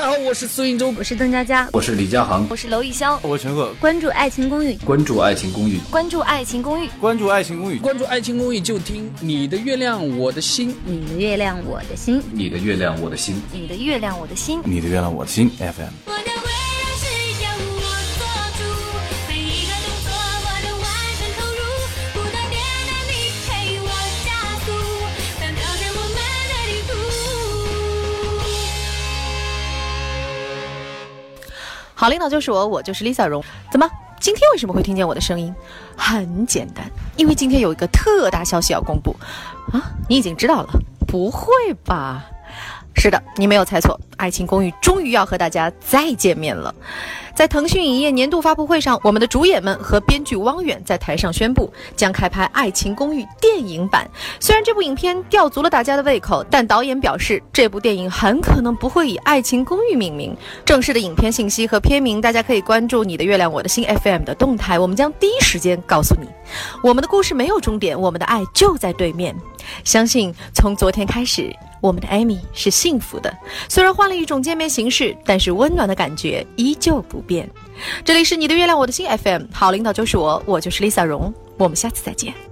家好，我是苏云洲，我是邓家佳，我是李佳航，我是娄艺潇，我是陈赫。关注《爱情公寓》，关注《爱情公寓》，关注《爱情公寓》，关注《爱情公寓》，关注《爱情公寓》就听你的月亮，我的心，你的月亮，我的心，你的月亮，我的心，你的月亮，我的心，你的月亮，我的心 FM。好领导就是我，我就是 Lisa 荣。怎么，今天为什么会听见我的声音？很简单，因为今天有一个特大消息要公布。啊，你已经知道了？不会吧？是的，你没有猜错，《爱情公寓》终于要和大家再见面了。在腾讯影业年度发布会上，我们的主演们和编剧汪远在台上宣布，将开拍《爱情公寓》电影版。虽然这部影片吊足了大家的胃口，但导演表示，这部电影很可能不会以《爱情公寓》命名。正式的影片信息和片名，大家可以关注你的月亮我的心 FM 的动态，我们将第一时间告诉你。我们的故事没有终点，我们的爱就在对面。相信从昨天开始。我们的 Amy 是幸福的，虽然换了一种见面形式，但是温暖的感觉依旧不变。这里是你的月亮，我的心 FM，好领导就是我，我就是 Lisa 荣，我们下次再见。